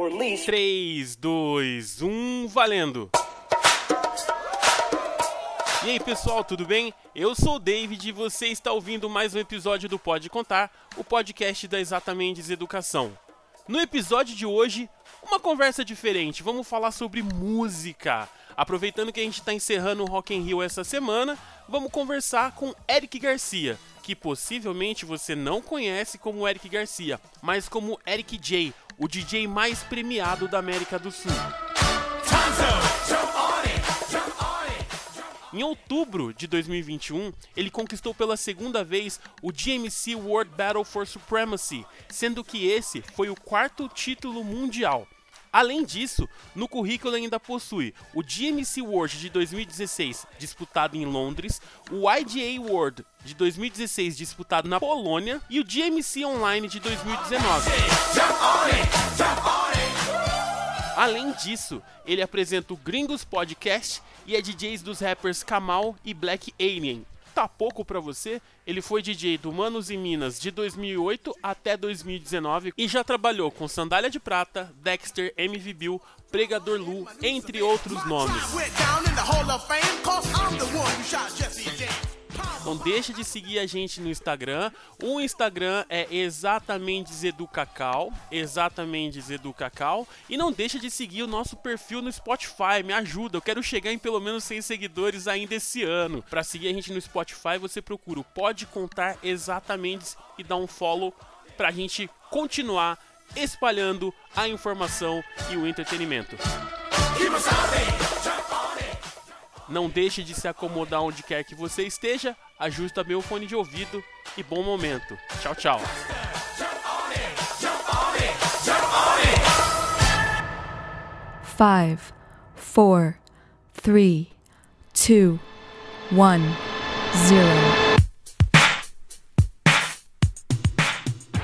or least. 3, 2, 1, valendo! E aí pessoal, tudo bem? Eu sou o David e você está ouvindo mais um episódio do Pode Contar, o podcast da Exatamente Educação. No episódio de hoje, uma conversa diferente, vamos falar sobre música. Aproveitando que a gente está encerrando o Rock in Rio essa semana, vamos conversar com Eric Garcia, que possivelmente você não conhece como Eric Garcia, mas como Eric J, o DJ mais premiado da América do Sul. Em outubro de 2021, ele conquistou pela segunda vez o GMC World Battle for Supremacy, sendo que esse foi o quarto título mundial. Além disso, no currículo ainda possui o GMC World de 2016, disputado em Londres, o IGA World de 2016, disputado na Polônia, e o GMC Online de 2019. Além disso, ele apresenta o Gringos Podcast e é DJs dos rappers Kamal e Black Alien. Tá pouco pra você? Ele foi DJ do Manos e Minas de 2008 até 2019 e já trabalhou com Sandália de Prata, Dexter, MV Bill, Pregador Lu, entre outros nomes. Não deixa de seguir a gente no Instagram. O Instagram é exatamente Educacau, exatamente Educacau. E não deixa de seguir o nosso perfil no Spotify. Me ajuda, eu quero chegar em pelo menos 100 seguidores ainda esse ano. Para seguir a gente no Spotify, você procura o Pode Contar Exatamente e dá um follow pra gente continuar espalhando a informação e o entretenimento. Não deixe de se acomodar onde quer que você esteja, ajusta meu fone de ouvido e bom momento. Tchau, tchau. Five, four, three, two, one, zero.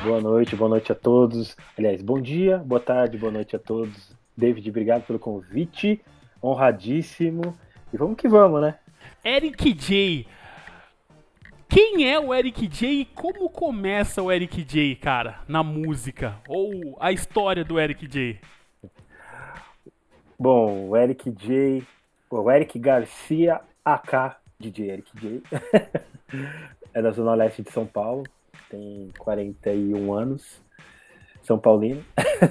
Boa noite, boa noite a todos. Aliás, bom dia, boa tarde, boa noite a todos. David, obrigado pelo convite. Honradíssimo. E vamos que vamos, né? Eric J. Quem é o Eric J e como começa o Eric J, cara, na música? Ou a história do Eric J? Bom, o Eric J. O Eric Garcia AK DJ Eric J. é da Zona Leste de São Paulo. Tem 41 anos. São Paulino.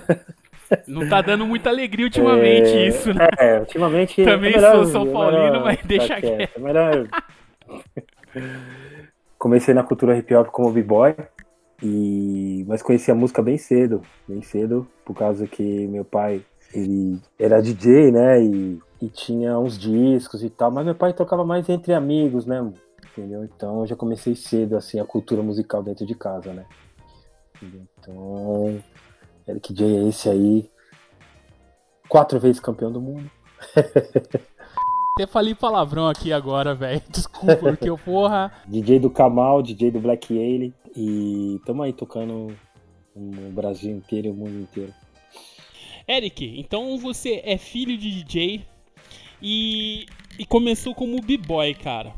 Não tá dando muita alegria ultimamente É, isso, né? É, ultimamente. Também é sou São é Paulino, melhor mas deixa quieto, é melhor- Comecei na cultura hip hop como b-boy, e... mas conheci a música bem cedo, bem cedo, por causa que meu pai ele era DJ, né? E, e tinha uns discos e tal, mas meu pai tocava mais entre amigos, né? Entendeu? Então eu já comecei cedo, assim, a cultura musical dentro de casa, né? Então, Eric J é esse aí, quatro vezes campeão do mundo. Até falei palavrão aqui agora, velho. Desculpa, porque eu, porra. DJ do Kamal, DJ do Black Alien. E tamo aí tocando no Brasil inteiro e o mundo inteiro. Eric, então você é filho de DJ e, e começou como b-boy, cara.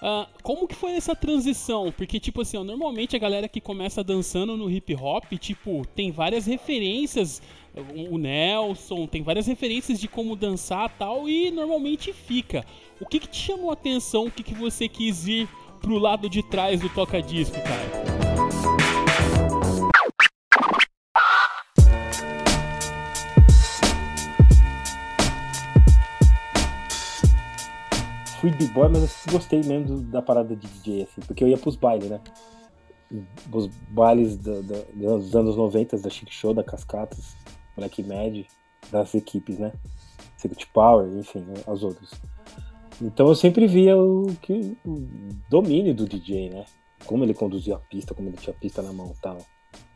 Ah, como que foi essa transição? Porque, tipo assim, ó, normalmente a galera que começa dançando no hip hop, tipo, tem várias referências. O Nelson tem várias referências de como dançar tal, e normalmente fica. O que, que te chamou a atenção? O que, que você quis ir pro lado de trás do toca-disco, cara? Fui b-boy, mas eu gostei mesmo do- da parada de DJ, assim, porque eu ia pros bailes, né? Os bailes da- da- dos anos 90, da Chic Show, da Cascatas, Black Mad, das equipes, né? Secret Power, enfim, né, as outras. Então eu sempre via o, que, o domínio do DJ, né? Como ele conduzia a pista, como ele tinha a pista na mão e tal.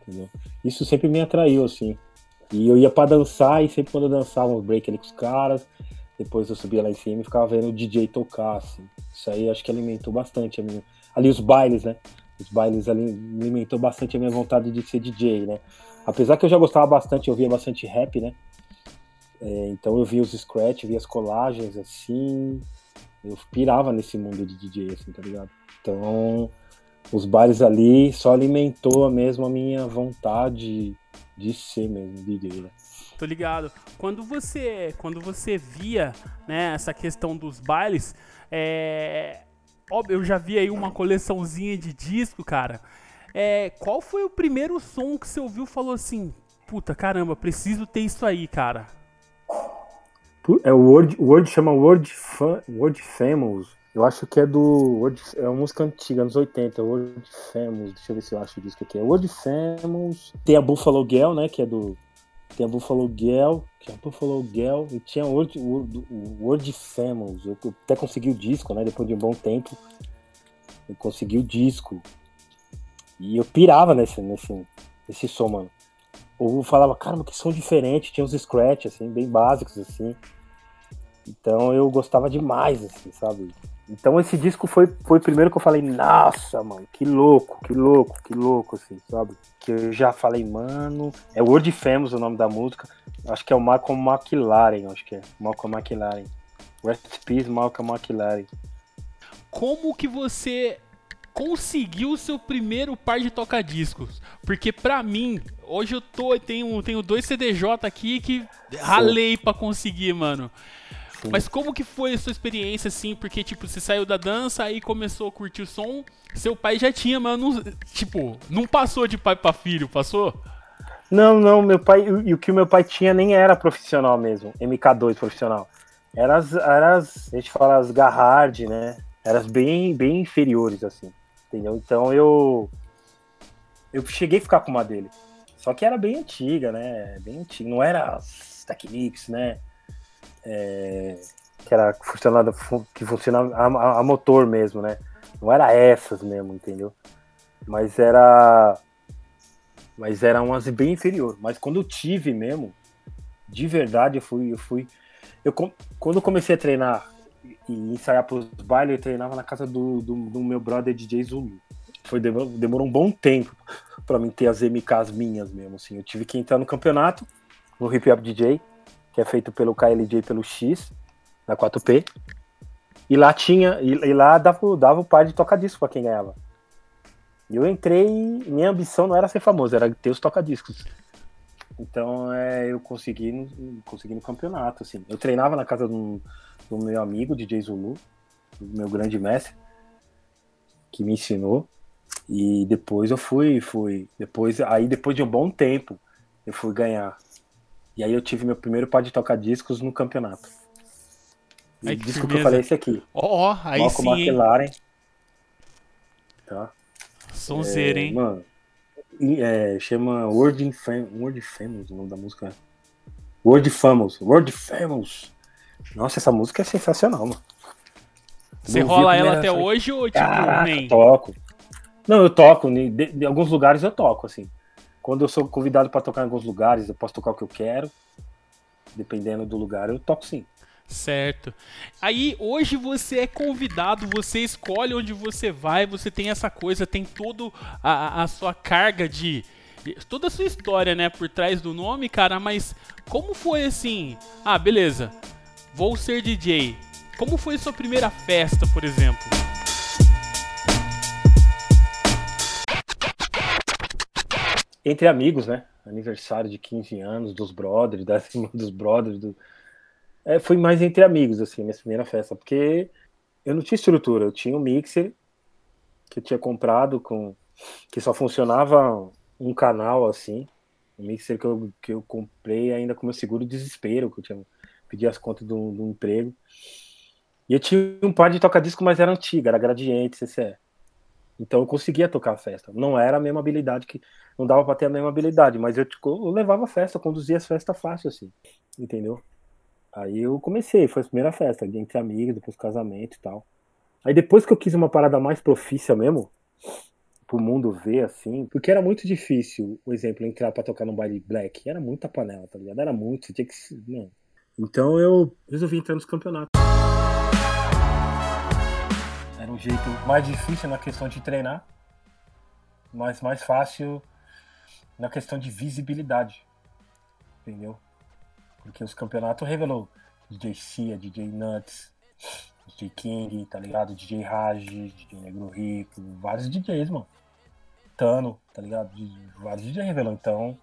Entendeu? Isso sempre me atraiu, assim. E eu ia pra dançar, e sempre quando eu dançava um break ali com os caras, depois eu subia lá em cima e ficava vendo o DJ tocar, assim. Isso aí acho que alimentou bastante a minha. Ali os bailes, né? Os bailes ali alimentou bastante a minha vontade de ser DJ, né? Apesar que eu já gostava bastante, eu via bastante rap, né? É, então eu via os scratch, via as colagens, assim. Eu pirava nesse mundo de DJ, assim, tá ligado? Então, os bailes ali só alimentou mesmo a minha vontade de ser mesmo DJ, né? Tô ligado. Quando você, quando você via, né, essa questão dos bailes, é, óbvio, eu já vi aí uma coleçãozinha de disco, cara. É, qual foi o primeiro som que você ouviu e falou assim, puta, caramba, preciso ter isso aí, cara? É o Word, o Word chama Word, Fam, Word Famous. Eu acho que é do. Word, é uma música antiga, anos 80, Word Famous. Deixa eu ver se eu acho o disco aqui. É Word Famous. Tem a Buffalo Girl, né? Que é do. Tem a Buffalo Girl, que é Buffalo Girl, e tinha o Word, Word Famous. Eu até consegui o disco, né? Depois de um bom tempo. Eu consegui o disco. E eu pirava nesse, nesse, nesse som, mano. Ou falava, caramba, que som diferente, tinha uns scratch, assim, bem básicos, assim. Então eu gostava demais, assim, sabe? Então esse disco foi, foi o primeiro que eu falei, nossa, mano, que louco, que louco, que louco, assim, sabe? Que eu já falei, mano, é Word Famous o nome da música, acho que é o Malcolm McLaren, acho que é, Malcolm McLaren. Rest Peace, Malcolm McLaren. Como que você conseguiu o seu primeiro par de toca-discos? Porque pra mim, hoje eu tô tenho tenho dois CDJ aqui que ralei para conseguir, mano. Mas como que foi a sua experiência assim? Porque tipo, você saiu da dança aí começou a curtir o som, seu pai já tinha, mas não, tipo, não passou de pai para filho, passou? Não, não, meu pai, e o que o meu pai tinha nem era profissional mesmo, MK2 profissional. Era as, era as a gente fala as Garhard, né? Eram bem, bem inferiores, assim entendeu? Então eu eu cheguei a ficar com uma dele. Só que era bem antiga, né? Bem antiga. Não era as Technics, né? É, que era funcionava, que funcionava a, a, motor mesmo, né? Não era essas mesmo, entendeu? Mas era mas eram umas bem inferior. Mas quando eu tive mesmo, de verdade, eu fui eu fui eu quando eu comecei a treinar e ensaiar pros bailes, eu treinava na casa do, do, do meu brother DJ Zulu. Foi, demorou um bom tempo para mim ter as MKs minhas mesmo, assim. Eu tive que entrar no campeonato, no Hip Hop DJ, que é feito pelo KLJ pelo X, na 4P. E lá tinha, e, e lá dava, dava o par de toca-disco pra quem ganhava. E eu entrei, minha ambição não era ser famoso, era ter os toca-discos. Então é, eu consegui, consegui no campeonato, assim. Eu treinava na casa do, do meu amigo, DJ Zulu, meu grande mestre, que me ensinou. E depois eu fui, fui. Depois, aí depois de um bom tempo, eu fui ganhar. E aí eu tive meu primeiro par de tocar discos no campeonato. Ai, o disco firmeza. que eu falei é esse aqui. Ó, oh, aí Malcolm sim, McLaren. Tá? Sonzeira, é, hein? Mano, é, chama Word, Fam Word Famous, o nome da música. É. Word Famous. Word Famous. Nossa, essa música é sensacional, mano. Você rola ela até hoje ou tipo, Caraca, nem? Toco. Não, eu toco. Em alguns lugares eu toco, assim. Quando eu sou convidado para tocar em alguns lugares, eu posso tocar o que eu quero. Dependendo do lugar, eu toco sim. Certo. Aí hoje você é convidado, você escolhe onde você vai, você tem essa coisa, tem toda a, sua carga de. toda a sua história, né, por trás do nome, cara, mas como foi assim? Ah, beleza, vou ser DJ. Como foi sua primeira festa, por exemplo? Entre amigos, né? Aniversário de 15 anos dos brothers, da dos brothers, do, é, foi mais entre amigos, assim, minha primeira festa, porque eu não tinha estrutura, eu tinha um mixer que eu tinha comprado com que só funcionava um canal assim, um mixer que eu, que eu comprei ainda com meu seguro desespero, que eu tinha pedi as contas do, do emprego. E eu tinha um par de toca-disco, mas era antiga, era gradiente, CCE. Então eu conseguia tocar a festa. Não era a mesma habilidade que. Não dava para ter a mesma habilidade, mas eu, tipo, eu levava a festa, conduzia as festas fácil, assim. Entendeu? Aí eu comecei, foi a primeira festa, entre amigos, depois casamento e tal. Aí depois que eu quis uma parada mais profícia mesmo, pro mundo ver, assim, porque era muito difícil, por exemplo, entrar pra tocar no baile black. Era muita panela, tá ligado? Era muito, tinha que. Não. Então eu resolvi entrar nos campeonatos. Era um jeito mais difícil na questão de treinar, mas mais fácil na questão de visibilidade. Entendeu? Porque os campeonatos revelou DJ Cia, DJ Nuts, DJ King, tá ligado? DJ Raj, DJ Negro Rico, vários DJs, mano. Tano, tá ligado? Vários DJs revelou. Então,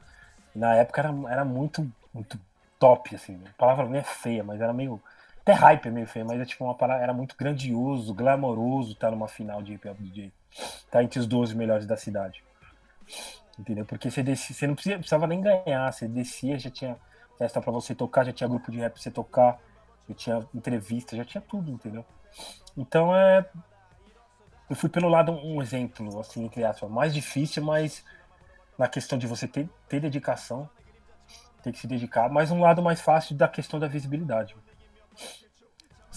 na época era, era muito, muito top, assim. A palavra nem é feia, mas era meio. Até hype é meio feio, mas é tipo uma parada. Era muito grandioso, glamouroso estar numa final de hip hop DJ. Tá entre os 12 melhores da cidade. Entendeu? Porque você, descia, você não precisava nem ganhar, você descia, já tinha festa para você tocar, já tinha grupo de rap pra você tocar, já tinha entrevista, já tinha tudo, entendeu? Então é. Eu fui pelo lado um exemplo, assim, entre aspas, mais difícil, mas na questão de você ter, ter dedicação, ter que se dedicar, mas um lado mais fácil da questão da visibilidade.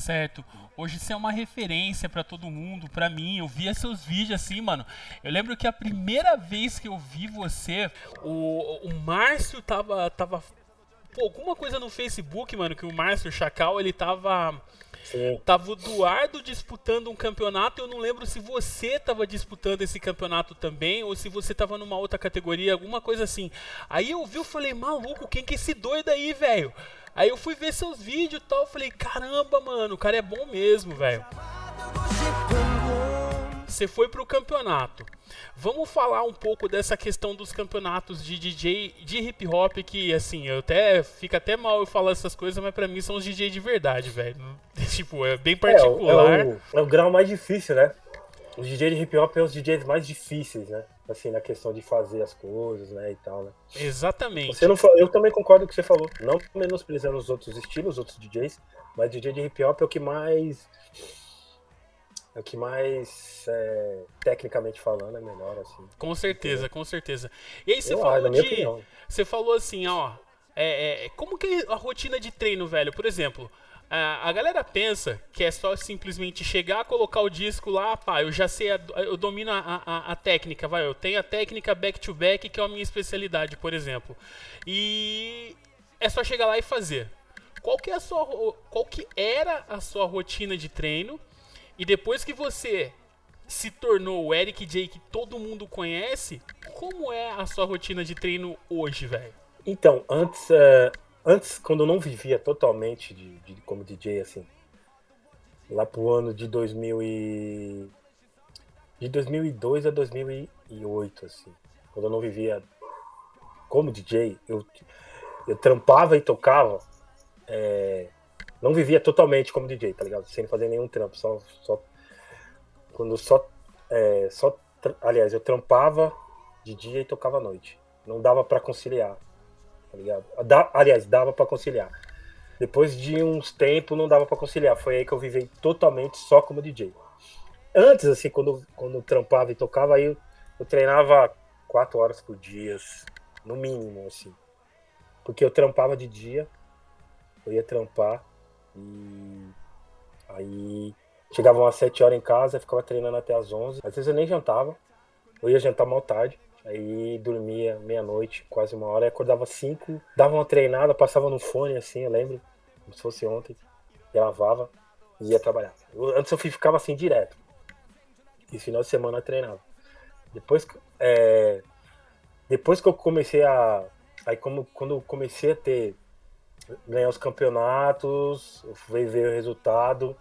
Certo. Hoje você é uma referência para todo mundo, para mim. Eu via seus vídeos assim, mano. Eu lembro que a primeira vez que eu vi você, o, o Márcio tava, tava pô, alguma coisa no Facebook, mano, que o Márcio Chacal, ele tava Sim. Tava o Eduardo disputando um campeonato. Eu não lembro se você tava disputando esse campeonato também ou se você tava numa outra categoria, alguma coisa assim. Aí eu vi, eu falei, maluco, quem que é esse doido aí, velho? Aí eu fui ver seus vídeos e tal. Falei, caramba, mano, o cara é bom mesmo, velho. Você foi pro campeonato. Vamos falar um pouco dessa questão dos campeonatos de DJ de hip hop que assim, eu até fica até mal eu falar essas coisas, mas para mim são os DJ de verdade, velho. tipo, é bem particular. É, é, o, é o grau mais difícil, né? Os DJs de hip hop são os DJs mais difíceis, né? Assim, na questão de fazer as coisas, né, e tal, né? Exatamente. Você não eu também concordo com o que você falou. Não menosprezando os outros estilos, os outros DJs, mas DJ de hip hop é o que mais é o que mais, é, tecnicamente falando, é melhor, assim. Com certeza, com certeza. E aí você Eu, falou de... Opinião. Você falou assim, ó... É, é, como que é a rotina de treino, velho? Por exemplo, a, galera pensa que é só simplesmente chegar, colocar o disco lá, pá, eu já sei, a, eu domino a, a, a, técnica, vai, eu tenho a técnica back-to-back, -back, que é a minha especialidade, por exemplo. E é só chegar lá e fazer. Qual que, é a sua, qual que era a sua rotina de treino e depois que você se tornou o Eric J que todo mundo conhece, como é a sua rotina de treino hoje, velho? Então, antes, uh, antes, quando eu não vivia totalmente de, de, como DJ, assim, lá pro ano de 2000 e... de 2002 a 2008, assim, quando eu não vivia como DJ, eu, eu trampava e tocava, é, não vivia totalmente como DJ, tá ligado? Sem fazer nenhum trampo, só. só quando só. É, só aliás, eu trampava de dia e tocava à noite. Não dava para conciliar, tá ligado? Da, aliás, dava para conciliar. Depois de uns tempos não dava para conciliar. Foi aí que eu vivi totalmente só como DJ. Antes, assim, quando, quando eu trampava e tocava, aí eu, eu treinava quatro horas por dia, no mínimo, assim. Porque eu trampava de dia, eu ia trampar, e aí chegava às 7 horas em casa, ficava treinando até às 11. Às vezes eu nem jantava, eu ia jantar mal tarde. Aí dormia meia-noite, quase uma hora, e acordava 5, dava uma treinada, passava no fone assim, eu lembro, como se fosse ontem, gravava e ia trabalhar. Eu, antes eu ficava assim direto. E final de semana eu treinava. Depois, é, depois que eu comecei a. Aí como, quando eu comecei a ter ganhar os campeonatos, veio ver o resultado.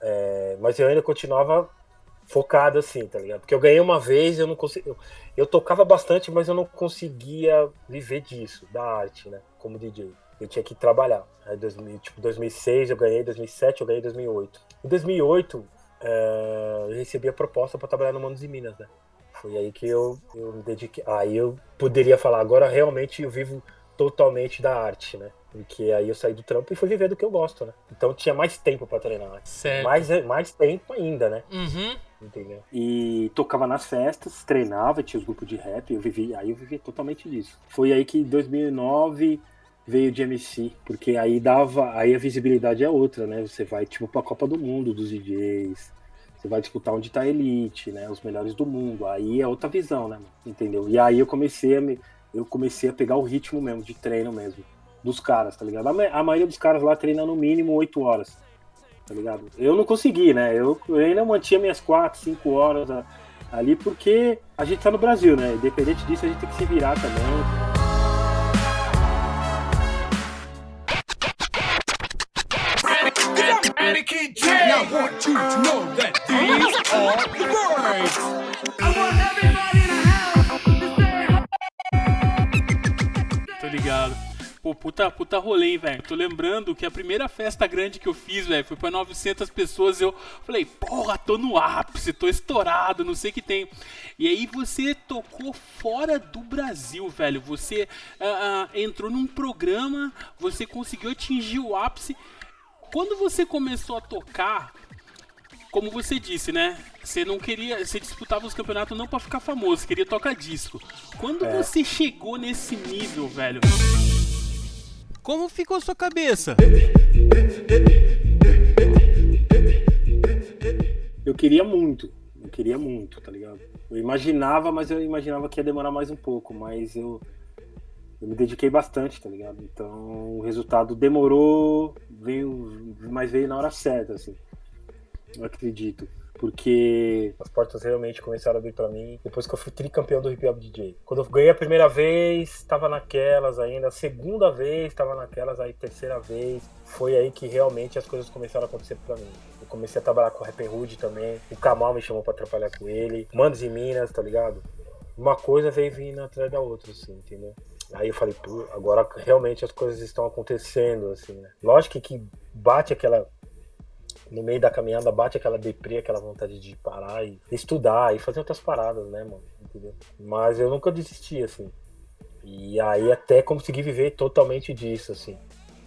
É, mas eu ainda continuava focado assim, tá ligado? Porque eu ganhei uma vez, eu não consegui. Eu, eu, tocava bastante, mas eu não conseguia viver disso, da arte, né? Como DJ. Eu tinha que trabalhar. Aí, 2000, tipo, 2006 eu ganhei, 2007 eu ganhei, 2008. Em 2008 é, eu recebi a proposta para trabalhar no Manos e Minas, né? Foi aí que eu, eu me dediquei. Aí eu poderia falar, agora realmente eu vivo totalmente da arte, né? Porque aí eu saí do trampo e fui viver do que eu gosto, né? Então tinha mais tempo para treinar. Certo. Mais, mais tempo ainda, né? Uhum. Entendeu? E tocava nas festas, treinava, tinha os grupos de rap, eu vivi, aí eu vivi totalmente disso. Foi aí que em 2009 veio de MC, porque aí dava, aí a visibilidade é outra, né? Você vai tipo pra Copa do Mundo dos DJs, você vai disputar onde tá a elite, né? Os melhores do mundo. Aí é outra visão, né? Entendeu? E aí eu comecei a me eu comecei a pegar o ritmo mesmo, de treino mesmo, dos caras, tá ligado? A, maioria dos caras lá treina no mínimo 8 horas, tá ligado? Eu não consegui, né? Eu, eu ainda mantinha minhas 4, 5 horas a, ali, porque a gente tá no Brasil, né? Independente disso, a gente tem que se virar também. Now I want you to know that these are the words. I want everybody Pô, puta, puta rolê, velho. Tô lembrando que a primeira festa grande que eu fiz, velho, foi pra 900 pessoas. Eu falei, porra, tô no ápice, tô estourado, não sei o que tem. E aí você tocou fora do Brasil, velho. Você uh, uh, entrou num programa, você conseguiu atingir o ápice. Quando você começou a tocar, como você disse, né? Você não queria. Você disputava os campeonatos não para ficar famoso, queria tocar disco. Quando é. você chegou nesse nível, velho. Como ficou sua cabeça? Eu queria muito, eu queria muito, tá ligado? Eu imaginava, mas eu imaginava que ia demorar mais um pouco, mas eu, eu me dediquei bastante, tá ligado? Então o resultado demorou, veio, mas veio na hora certa, assim. Eu acredito porque as portas realmente começaram a abrir para mim depois que eu fui tricampeão do Hip Hop DJ. Quando eu ganhei a primeira vez, estava naquelas ainda, a segunda vez estava naquelas, aí terceira vez, foi aí que realmente as coisas começaram a acontecer para mim. Eu comecei a trabalhar com o Rapper Hood também, o Kamal me chamou para trabalhar com ele, Manos e Minas, tá ligado? Uma coisa veio vindo atrás da outra, assim, entendeu? Aí eu falei, pô, agora realmente as coisas estão acontecendo, assim, né? Lógico que bate aquela no meio da caminhada bate aquela deprê, aquela vontade de parar e estudar e fazer outras paradas, né, mano? Entendeu? Mas eu nunca desisti, assim. E aí até consegui viver totalmente disso, assim.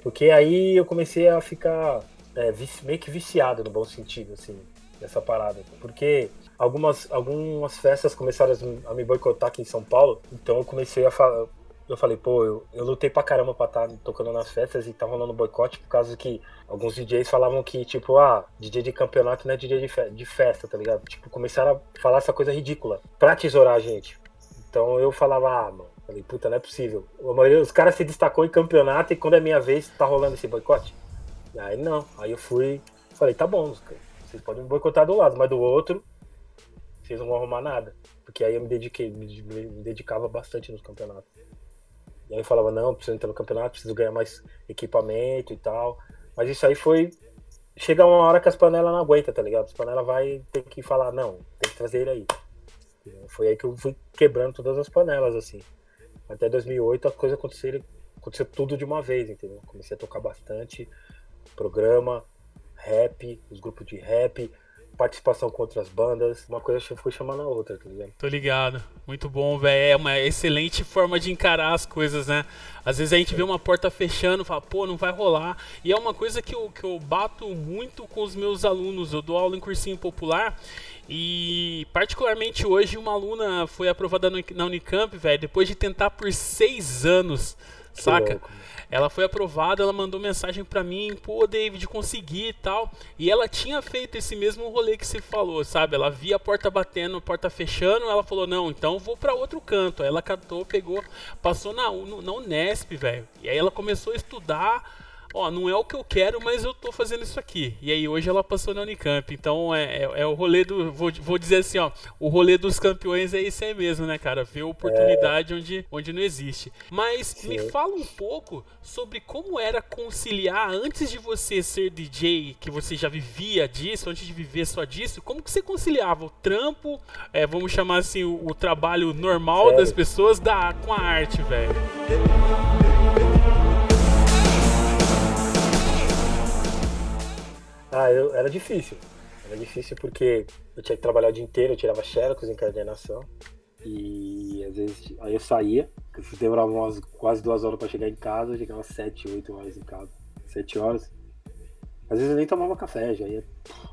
Porque aí eu comecei a ficar é, meio que viciado no bom sentido, assim, nessa parada. Porque algumas, algumas festas começaram a me boicotar aqui em São Paulo, então eu comecei a falar eu falei, pô, eu, eu lutei pra caramba pra estar tá tocando nas festas e tá rolando boicote por causa que alguns DJs falavam que, tipo, ah, DJ de campeonato não é DJ de, fe de festa, tá ligado? Tipo, começaram a falar essa coisa ridícula pra tesourar a gente. Então eu falava, ah, mano, falei, puta, não é possível. A maioria, os caras se destacou em campeonato e quando é minha vez, tá rolando esse boicote. Aí não, aí eu fui, falei, tá bom, vocês podem me boicotar do lado, mas do outro, vocês não vão arrumar nada. Porque aí eu me dediquei, me, me dedicava bastante nos campeonatos. E aí falava, não, preciso entrar no campeonato, preciso ganhar mais equipamento e tal. Mas isso aí foi. Chega uma hora que as panelas não aguentam, tá ligado? As panelas vai ter que falar, não, tem que trazer ele aí. Foi aí que eu fui quebrando todas as panelas, assim. Até 2008 as coisas aconteceram, aconteceu tudo de uma vez, entendeu? Comecei a tocar bastante, programa, rap, os grupos de rap, participação com outras bandas, uma coisa foi chamando a outra, tá ligado? Tô ligado. Muito bom, velho. É uma excelente forma de encarar as coisas, né? Às vezes a gente vê uma porta fechando, fala, pô, não vai rolar. E é uma coisa que eu, que eu bato muito com os meus alunos. Eu dou aula em cursinho popular e, particularmente hoje, uma aluna foi aprovada na Unicamp, velho, depois de tentar por seis anos, que saca? Louco. Ela foi aprovada, ela mandou mensagem para mim, pô, David, consegui e tal. E ela tinha feito esse mesmo rolê que você falou, sabe? Ela via a porta batendo, a porta fechando, ela falou: "Não, então vou para outro canto". Ela catou, pegou, passou na na Unesp, velho. E aí ela começou a estudar ó, não é o que eu quero, mas eu tô fazendo isso aqui. E aí hoje ela passou na Unicamp. Então é, é, é o rolê do. Vou, vou dizer assim, ó, o rolê dos campeões é isso aí mesmo, né, cara? Ver oportunidade é. onde, onde não existe. Mas Sim. me fala um pouco sobre como era conciliar antes de você ser DJ, que você já vivia disso, antes de viver só disso, como que você conciliava o trampo, é, vamos chamar assim, o, o trabalho normal Sério? das pessoas da, com a arte, velho? Ah, eu, era difícil. Era difícil porque eu tinha que trabalhar o dia inteiro, eu tirava xerox em coordenação. E às vezes aí eu saía, demorava umas, quase duas horas para chegar em casa, eu chegava sete, oito horas em casa. Sete horas. Às vezes eu nem tomava café, já ia,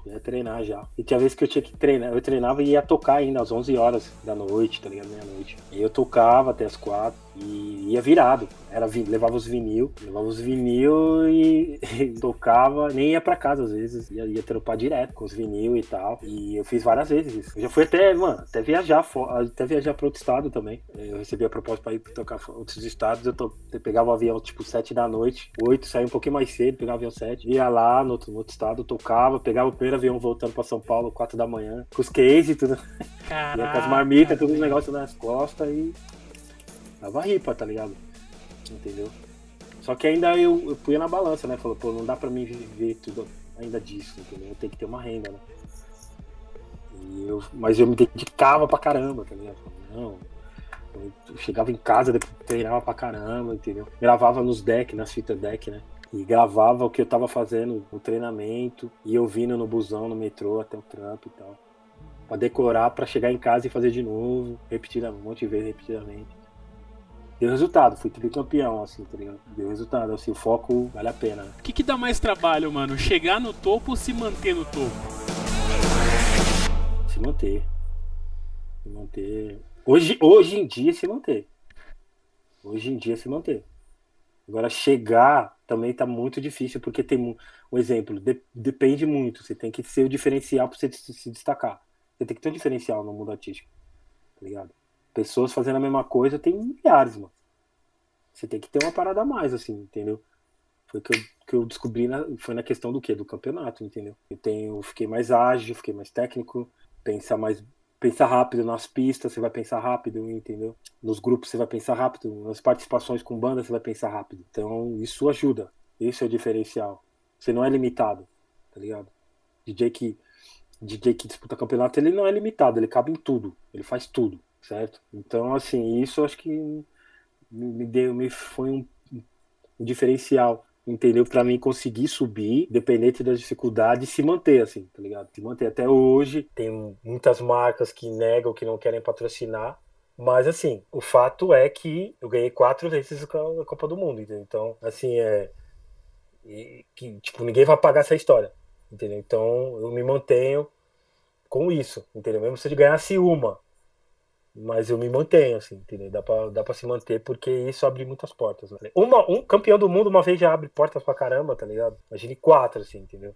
ia treinar já. E tinha vezes que eu tinha que treinar, eu treinava e ia tocar ainda às 11 horas da noite, tá ligado? Meia-noite. E eu tocava até as quatro e ia virado. Era, levava os vinil, levava os vinil e, e tocava, nem ia pra casa às vezes, ia, ia trampar direto com os vinil e tal. E eu fiz várias vezes isso. Eu já fui até, mano, até viajar, até viajar pra outro estado também. Eu recebi a proposta pra ir tocar outros estados, eu, to, eu pegava o avião tipo sete da noite, oito, saía um pouquinho mais cedo, pegava o avião sete, ia lá no outro, no outro estado, tocava, pegava o primeiro avião voltando pra São Paulo, quatro da manhã, com os cases e tudo. Caraca, ia com as marmitas, todos os negócios nas costas e Tava ripa, tá ligado? Entendeu? Só que ainda eu, eu punha na balança, né? Falou, pô, não dá pra mim viver tudo ainda disso, entendeu? Eu tenho que ter uma renda, né? E eu, mas eu me dedicava pra caramba, tá ligado? Não. Eu chegava em casa, depois treinava pra caramba, entendeu? Gravava nos deck, nas fitas deck, né? E gravava o que eu tava fazendo no treinamento, e ouvindo no busão, no metrô, até o trampo e tal. Pra decorar, pra chegar em casa e fazer de novo, repetir um monte de vezes, repetidamente. Deu resultado, fui tricampeão, assim, tá ligado? Deu resultado, assim, o foco vale a pena. Né? O que, que dá mais trabalho, mano? Chegar no topo ou se manter no topo? Se manter. Se manter. Hoje, hoje em dia, se manter. Hoje em dia, se manter. Agora, chegar também tá muito difícil, porque tem um exemplo, de, depende muito. Você tem que ser o diferencial para você se destacar. Você tem que ter um diferencial no mundo artístico. Tá ligado? pessoas fazendo a mesma coisa tem milhares, mano. Você tem que ter uma parada a mais, assim, entendeu? Foi que eu, que eu descobri, na, foi na questão do quê? Do campeonato, entendeu? Eu tenho, fiquei mais ágil, fiquei mais técnico, pensar mais, pensar rápido nas pistas, você vai pensar rápido, entendeu? Nos grupos você vai pensar rápido, nas participações com banda você vai pensar rápido. Então isso ajuda, isso é o diferencial. Você não é limitado, tá ligado? DJ que DJ que disputa campeonato, ele não é limitado, ele cabe em tudo, ele faz tudo certo? Então, assim, isso acho que me deu, me foi um, um diferencial, entendeu? Para mim conseguir subir, dependente das dificuldades, se manter, assim, tá ligado? Se manter até hoje. Tem muitas marcas que negam, que não querem patrocinar. Mas, assim, o fato é que eu ganhei quatro vezes a Copa do Mundo, entendeu? Então, assim, é. que, tipo, ninguém vai pagar essa história, entendeu? Então, eu me mantenho com isso, entendeu? Mesmo se eu ganhasse uma, mas eu me mantenho, assim, entendeu? Dá pra, dá pra se manter porque isso abre muitas portas. Né? Uma, um campeão do mundo uma vez já abre portas pra caramba, tá ligado? Imagine quatro, assim, entendeu?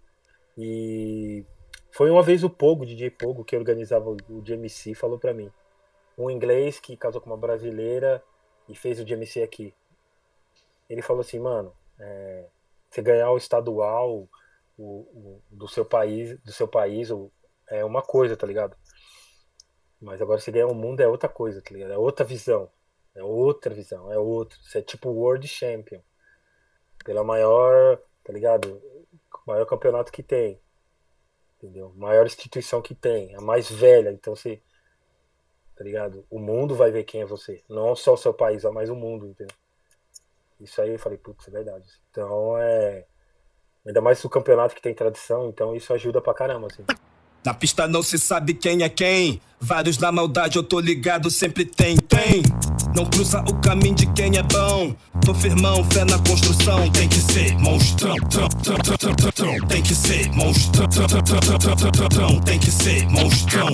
E foi uma vez o Pogo, DJ Pogo, que organizava o, o GMC, falou pra mim. Um inglês que casou com uma brasileira e fez o GMC aqui. Ele falou assim, mano, é, você ganhar o estadual o, o, do seu país, do seu país é uma coisa, tá ligado? Mas agora você ganhar o mundo é outra coisa, tá ligado? É outra visão. É outra visão, é outro. Você é tipo World Champion. Pela maior, tá ligado? Maior campeonato que tem. Entendeu? Maior instituição que tem. A mais velha. Então você. Tá ligado? O mundo vai ver quem é você. Não só o seu país, mas o mundo, entendeu? Isso aí eu falei, putz, é verdade. Então é. Ainda mais o campeonato que tem tradição, então isso ajuda pra caramba, assim. Na pista não se sabe quem é quem. Vários na maldade, eu tô ligado, sempre tem, tem. Não cruza o caminho de quem é bom. Tô firmão, fé na construção. Tem que ser monstrão. Tem que ser monstrão. Tem que ser monstrão.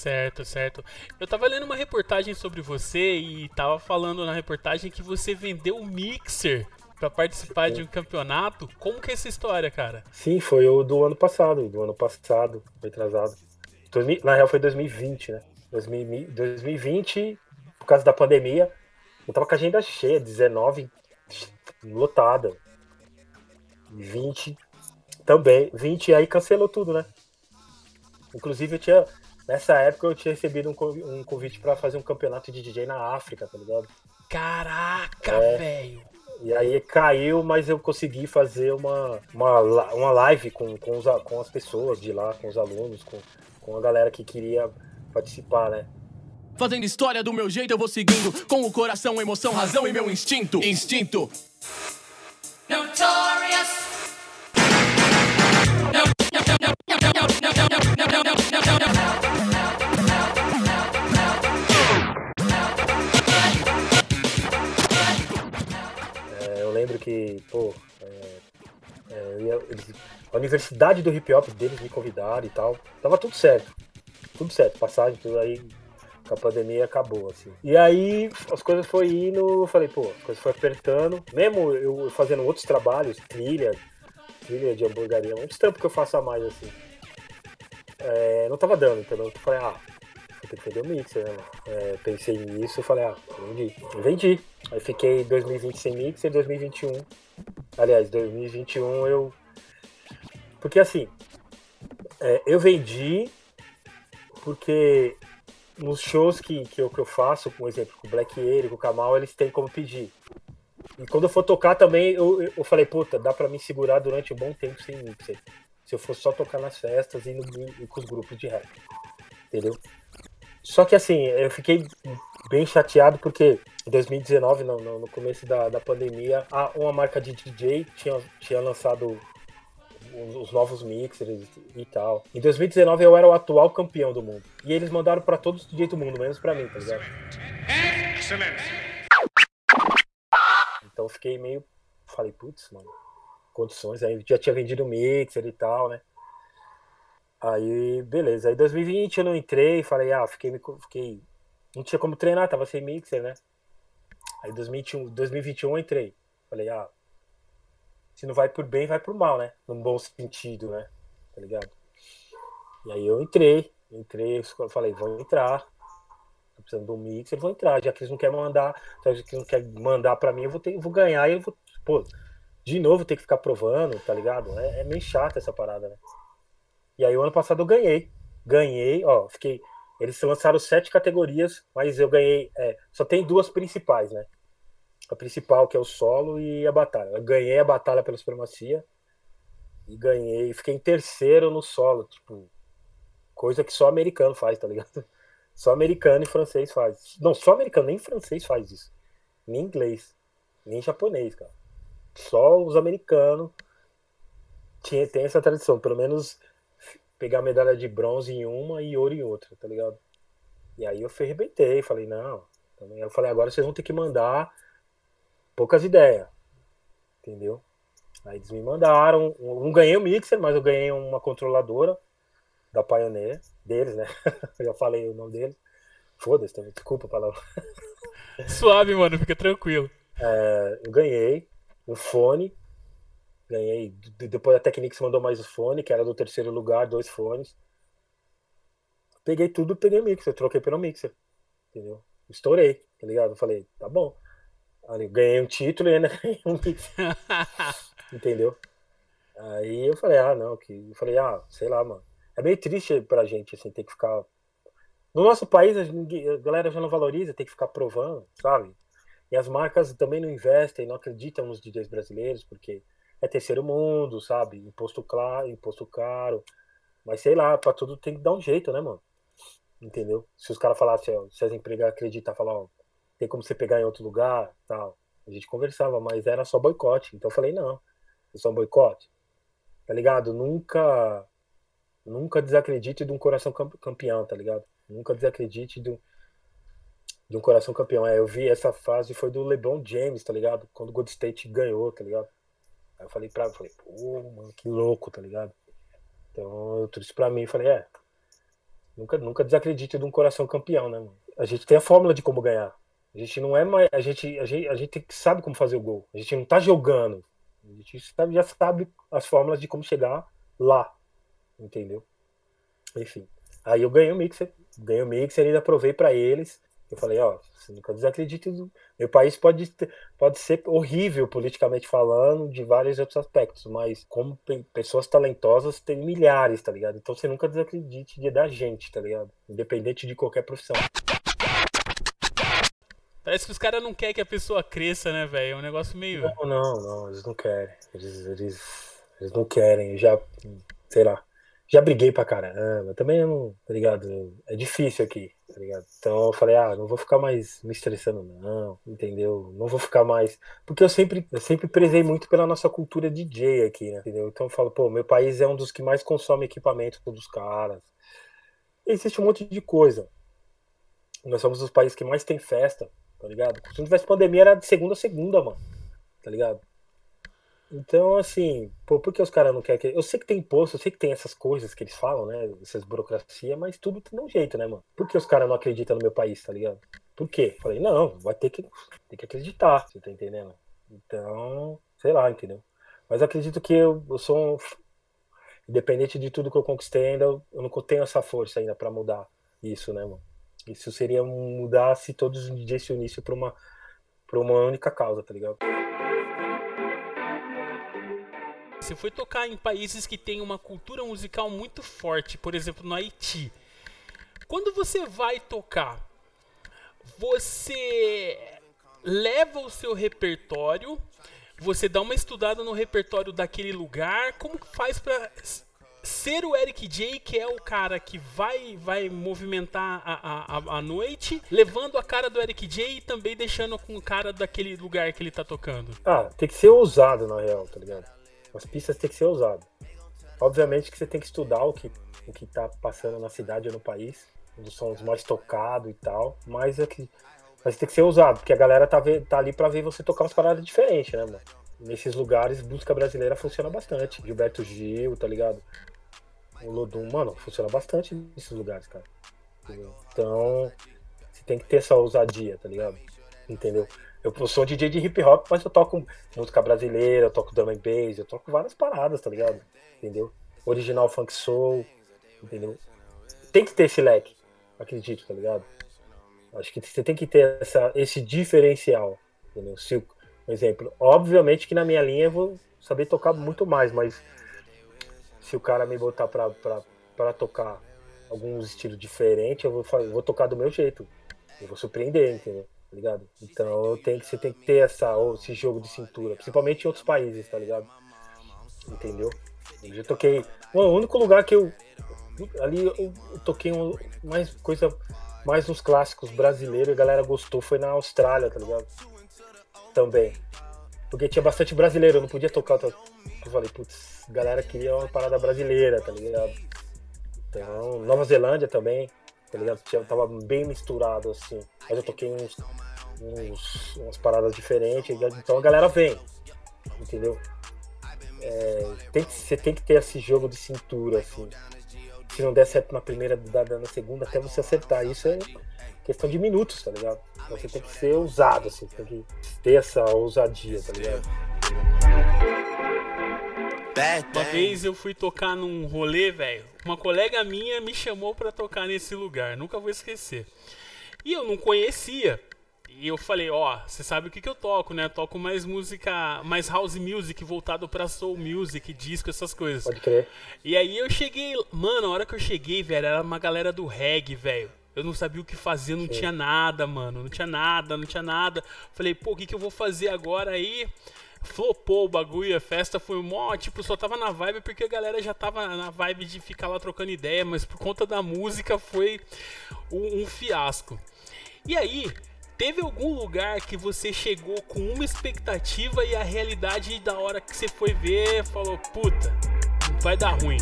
Certo, certo. Eu tava lendo uma reportagem sobre você e tava falando na reportagem que você vendeu um mixer para participar de um campeonato. Como que é essa história, cara? Sim, foi o do ano passado, do ano passado, foi atrasado. Na real foi 2020, né? 2020, por causa da pandemia, eu tava com a agenda cheia, 19 lotada. 20 também, 20 aí cancelou tudo, né? Inclusive eu tinha Nessa época eu tinha recebido um, um convite para fazer um campeonato de DJ na África, tá ligado? Caraca, é, velho! E aí caiu, mas eu consegui fazer uma, uma, uma live com, com, os, com as pessoas de lá, com os alunos, com, com a galera que queria participar, né? Fazendo história do meu jeito, eu vou seguindo com o coração, emoção, razão e meu instinto. Instinto. Notorious. Lembro que, pô, é, é, a universidade do hip hop deles me convidaram e tal. Tava tudo certo. Tudo certo, passagem, tudo aí. A pandemia acabou, assim. E aí as coisas foi indo, eu falei, pô, as coisas foi apertando. Mesmo eu fazendo outros trabalhos, trilha, trilha de hamburgueria, muitos trampos que eu faço a mais, assim. É, não tava dando, então eu falei, ah, ter que vender o mixer, né, é, pensei nisso, falei, ah, vendi. Vendi. Aí fiquei 2020 sem mixer, 2021. Aliás, 2021 eu. Porque assim, é, eu vendi porque nos shows que, que, eu, que eu faço, por exemplo, com o Black Air, com o Kamal, eles têm como pedir. E quando eu for tocar também, eu, eu falei, puta, dá pra me segurar durante um bom tempo sem mixer. Se eu for só tocar nas festas e, no, e com os grupos de rap. Entendeu? Só que assim, eu fiquei bem chateado porque em 2019, no, no começo da, da pandemia, uma marca de DJ tinha, tinha lançado os, os, novos mixers e tal. Em 2019 eu era o atual campeão do mundo. E eles mandaram para todos os DJs do mundo, menos para mim, tá ligado? Então eu fiquei meio. Falei, putz, mano, condições. Aí já tinha vendido mixer e tal, né? Aí, beleza. Aí 2020 eu não entrei, falei, ah, fiquei, fiquei. Não tinha como treinar, tava sem mixer, né? Aí 2021, 2021 eu entrei. Falei, ah, se não vai por bem, vai por mal, né? Num bom sentido, né? Tá ligado? E aí eu entrei, entrei, falei, vou entrar. Tô precisando de um mixer, vou entrar. Já que eles não querem mandar, já que eles não querem mandar pra mim, eu vou, ter, vou ganhar e eu vou, pô, de novo ter que ficar provando, tá ligado? É, é meio chato essa parada, né? E aí o ano passado eu ganhei. Ganhei, ó, fiquei. Eles lançaram sete categorias, mas eu ganhei. É, só tem duas principais, né? A principal, que é o solo, e a batalha. Eu ganhei a batalha pela supremacia. E ganhei. Fiquei em terceiro no solo, tipo. Coisa que só americano faz, tá ligado? Só americano e francês faz. Não, só americano, nem francês faz isso. Nem inglês. Nem japonês, cara. Só os americanos tinha, tem essa tradição. Pelo menos pegar medalha de bronze em uma e ouro em outra, tá ligado? E aí eu ferrebentei, falei, não. Eu falei, agora vocês vão ter que mandar poucas ideias. Entendeu? Aí eles me mandaram. Não ganhei o mixer, mas eu ganhei uma controladora da Pioneer, deles, né? eu já falei o nome deles. Foda-se, desculpa a palavra. Suave, mano, fica tranquilo. É, eu ganhei um fone Ganhei. Depois a Technics mandou mais os fones, que era do terceiro lugar, dois fones. Peguei tudo, peguei o mixer, troquei pelo mixer. Entendeu? Estourei, tá ligado? falei, tá bom. Aí ganhei um título e ainda ganhei um mixer. entendeu? Aí eu falei, ah, não, que. Eu falei, ah, sei lá, mano. É meio triste pra gente, assim, ter que ficar. No nosso país, a galera já não valoriza, tem que ficar provando, sabe? E as marcas também não investem, não acreditam nos DJs brasileiros, porque é terceiro mundo, sabe? Imposto claro, imposto caro. Mas sei lá, pra tudo tem que dar um jeito, né, mano? Entendeu? Se os caras falassem, se as empresas acreditar, falar, ó, tem como você pegar em outro lugar, tal. A gente conversava, mas era só boicote. Então eu falei, não, é só um boicote. Tá ligado? Nunca nunca desacredite de um coração campeão, tá ligado? Nunca desacredite de um, de um coração campeão. É, eu vi essa fase foi do LeBron James, tá ligado? Quando o Gold State ganhou, tá ligado? Aí eu falei pra eu falei, pô, mano, que louco, tá ligado? Então eu trouxe pra mim e falei, é, nunca, nunca desacredite de um coração campeão, né, mano? A gente tem a fórmula de como ganhar. A gente não é mais. A gente, a gente, a gente sabe como fazer o gol. A gente não tá jogando. A gente já sabe as fórmulas de como chegar lá. Entendeu? Enfim. Aí eu ganhei o mixer. Ganhei o mixer e ainda provei para eles. Eu falei, ó, você nunca desacredite. Meu país pode, pode ser horrível politicamente falando, de vários outros aspectos, mas como pessoas talentosas tem milhares, tá ligado? Então você nunca desacredite de da gente, tá ligado? Independente de qualquer profissão. Parece que os caras não querem que a pessoa cresça, né, velho? É um negócio meio. Não, não, não, eles não querem. Eles, eles, eles não querem. Já, sei lá já briguei pra caramba, também não, tá ligado? É difícil aqui, tá ligado? Então eu falei, ah, não vou ficar mais me estressando, não, entendeu? Não vou ficar mais. Porque eu sempre, eu sempre prezei muito pela nossa cultura DJ aqui, né? Entendeu? Então eu falo, pô, meu país é um dos que mais consome equipamento dos caras. Existe um monte de coisa. Nós somos os países que mais tem festa, tá ligado? Se não tivesse pandemia, era de segunda a segunda, mano. Tá ligado? Então, assim, por que os caras não querem que. Eu sei que tem imposto, eu sei que tem essas coisas que eles falam, né? Essas burocracia, mas tudo tem um jeito, né, mano? Por que os caras não acreditam no meu país, tá ligado? Por quê? Falei, não, vai ter que, ter que acreditar, você tá entendendo? Então, sei lá, entendeu? Mas acredito que eu, eu sou um. Independente de tudo que eu conquistei, ainda eu não tenho essa força ainda para mudar isso, né, mano? Isso seria mudar se todos os DJs se unissem pra uma, pra uma única causa, tá ligado? Você foi tocar em países que têm uma cultura musical muito forte, por exemplo, no Haiti. Quando você vai tocar, você leva o seu repertório, você dá uma estudada no repertório daquele lugar, como que faz pra s- ser o Eric J, que é o cara que vai vai movimentar a, a- a noite, levando a cara do Eric J e também deixando com o cara daquele lugar que ele tá tocando. Ah, tem que ser ousado, na real, tá ligado? As pistas tem que ser ousado. Obviamente que você tem que estudar o que, o que tá passando na cidade ou no país, onde são os mais tocados e tal, mas é que. Mas tem que ser ousado, porque a galera tá, ve- tá ali pra ver você tocar umas paradas diferentes, né, mano? Nesses lugares, música brasileira funciona bastante. Gilberto Gil, tá ligado? O Lodum, mano, funciona bastante nesses lugares, cara. Entendeu? Então, você tem que ter essa ousadia, tá ligado? Entendeu? Eu sou um DJ de hip hop, mas eu toco música brasileira, eu toco drum and bass, eu toco várias paradas, tá ligado? Entendeu? Original funk soul, entendeu? Tem que ter esse leque, acredito, tá ligado? Acho que você tem que ter essa, esse diferencial, entendeu? Se, por exemplo, obviamente que na minha linha eu vou saber tocar muito mais, mas se o cara me botar pra, pra, pra tocar alguns estilos diferentes, eu vou, eu vou tocar do meu jeito. Eu vou surpreender, entendeu? Tá ligado? Então tenho que, você tem que ter essa, esse jogo de cintura, principalmente em outros países, tá ligado? Entendeu? Eu já toquei. Mano, o único lugar que eu. Ali eu, toquei um, mais coisa. Mais uns clássicos brasileiros e a galera gostou foi na Austrália, tá ligado? Também. Porque tinha bastante brasileiro, eu não podia tocar. outra- Eu falei, putz, galera queria uma parada brasileira, tá ligado? Então, Nova Zelândia também, tá ligado? Tinha, tava bem misturado assim. Mas eu toquei uns, uns, umas paradas diferentes, então a galera vem, entendeu? É, tem que, você tem que ter esse jogo de cintura, assim. Se não der certo na primeira, na segunda, até você acertar. Isso é questão de minutos, tá ligado? Então você tem que ser ousado, assim, tem que ter essa ousadia, tá ligado? Uma vez eu fui tocar num rolê, velho. Uma colega minha me chamou pra tocar nesse lugar, nunca vou esquecer. E eu não conhecia. E eu falei, ó, você sabe o que, que eu toco, né? Eu toco mais música, mais house music, voltado pra soul music, disco, essas coisas. Pode crer. E aí eu cheguei, mano, a hora que eu cheguei, velho, era uma galera do reggae, velho. Eu não sabia o que fazer, não tinha nada, mano. Não tinha nada, não tinha nada. Falei, pô, o que, que eu vou fazer agora aí? Flopou o bagulho, a festa foi mó, tipo, só tava na vibe porque a galera já tava na vibe de ficar lá trocando ideia, mas por conta da música foi um, um fiasco. E aí, teve algum lugar que você chegou com uma expectativa e a realidade da hora que você foi ver falou, puta, vai dar ruim.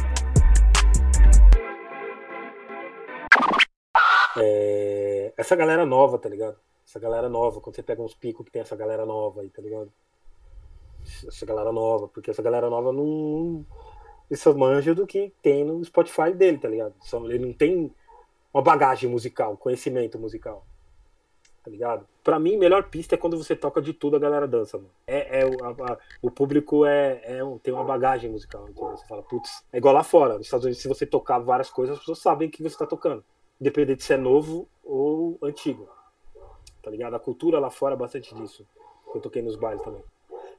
É, essa galera nova, tá ligado? Essa galera nova, quando você pega uns picos que tem essa galera nova aí, tá ligado? Essa galera nova, porque essa galera nova não. Ele só manja do que tem no Spotify dele, tá ligado? Ele não tem uma bagagem musical, conhecimento musical. Tá ligado? Pra mim, melhor pista é quando você toca de tudo, a galera dança, mano. É, é a- a- o público é, é tem uma bagagem musical. Então você fala, putz, é igual lá fora. Nos Estados Unidos, se você tocar várias coisas, as pessoas sabem que você tá tocando independente se é novo ou antigo. Tá ligado? A cultura lá fora é bastante disso. Eu toquei nos bailes também.